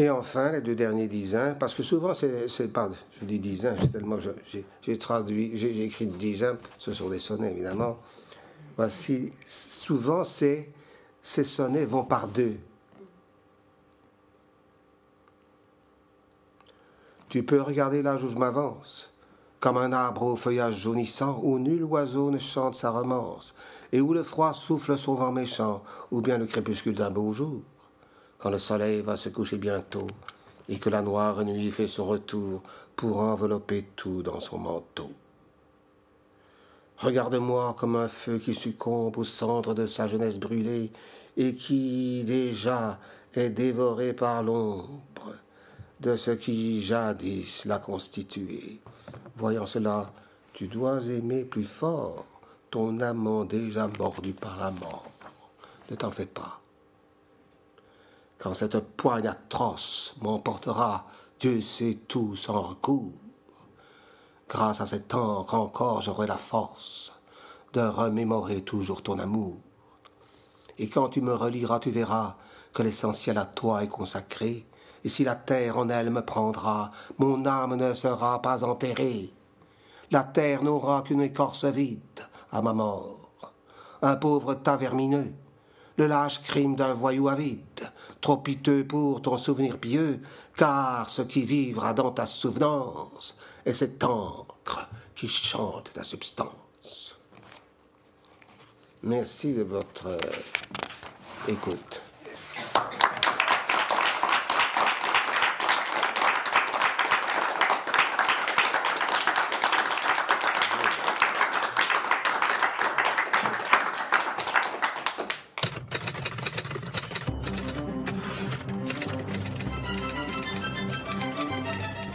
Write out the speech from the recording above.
Et enfin, les deux derniers dizains, parce que souvent, c'est je dis dizains, j'ai traduit, j'ai écrit dizains, ce sont des sonnets évidemment. Voici, souvent, ces, ces sonnets vont par deux. Tu peux regarder l'âge où je m'avance, comme un arbre au feuillage jaunissant, où nul oiseau ne chante sa romance, et où le froid souffle son vent méchant, ou bien le crépuscule d'un beau jour quand le soleil va se coucher bientôt et que la noire nuit fait son retour pour envelopper tout dans son manteau. Regarde-moi comme un feu qui succombe au centre de sa jeunesse brûlée et qui déjà est dévoré par l'ombre de ce qui jadis l'a constitué. Voyant cela, tu dois aimer plus fort ton amant déjà mordu par la mort. Ne t'en fais pas quand cette poigne atroce m'emportera, Dieu sait tout sans recours. Grâce à cet encre encore j'aurai la force de remémorer toujours ton amour. Et quand tu me reliras, tu verras que l'essentiel à toi est consacré, et si la terre en elle me prendra, mon âme ne sera pas enterrée. La terre n'aura qu'une écorce vide à ma mort, un pauvre tas vermineux, le lâche crime d'un voyou avide, trop piteux pour ton souvenir pieux, car ce qui vivra dans ta souvenance est cette encre qui chante ta substance. Merci de votre euh, écoute.